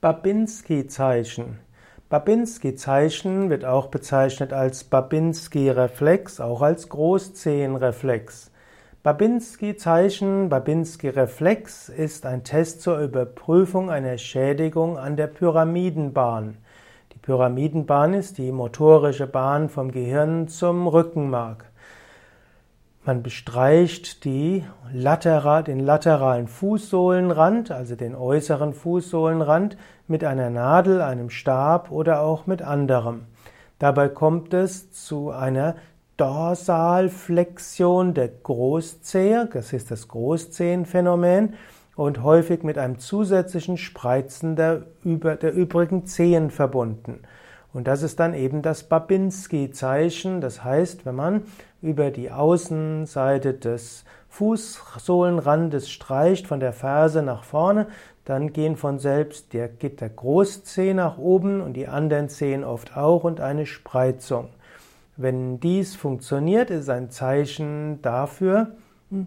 Babinski-Zeichen. Babinski-Zeichen wird auch bezeichnet als Babinski-Reflex, auch als Großzehenreflex. Babinski-Zeichen, Babinski-Reflex ist ein Test zur Überprüfung einer Schädigung an der Pyramidenbahn. Die Pyramidenbahn ist die motorische Bahn vom Gehirn zum Rückenmark. Man bestreicht die lateral, den lateralen Fußsohlenrand, also den äußeren Fußsohlenrand, mit einer Nadel, einem Stab oder auch mit anderem. Dabei kommt es zu einer Dorsalflexion der Großzehe, das ist das Großzehenphänomen, und häufig mit einem zusätzlichen Spreizen der, der übrigen Zehen verbunden. Und das ist dann eben das Babinski-Zeichen. Das heißt, wenn man über die Außenseite des Fußsohlenrandes streicht, von der Ferse nach vorne, dann gehen von selbst der, geht Großzeh nach oben und die anderen Zehen oft auch und eine Spreizung. Wenn dies funktioniert, ist ein Zeichen dafür, hm,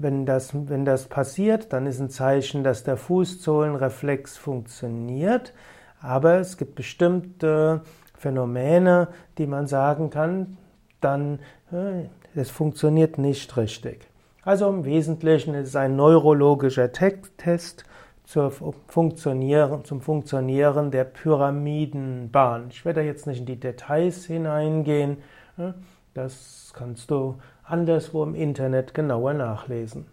wenn das, wenn das passiert, dann ist ein Zeichen, dass der Fußsohlenreflex funktioniert. Aber es gibt bestimmte Phänomene, die man sagen kann, dann äh, es funktioniert nicht richtig. Also im Wesentlichen ist es ein neurologischer Test zur Funktionieren, zum Funktionieren der Pyramidenbahn. Ich werde jetzt nicht in die Details hineingehen. Das kannst du anderswo im Internet genauer nachlesen.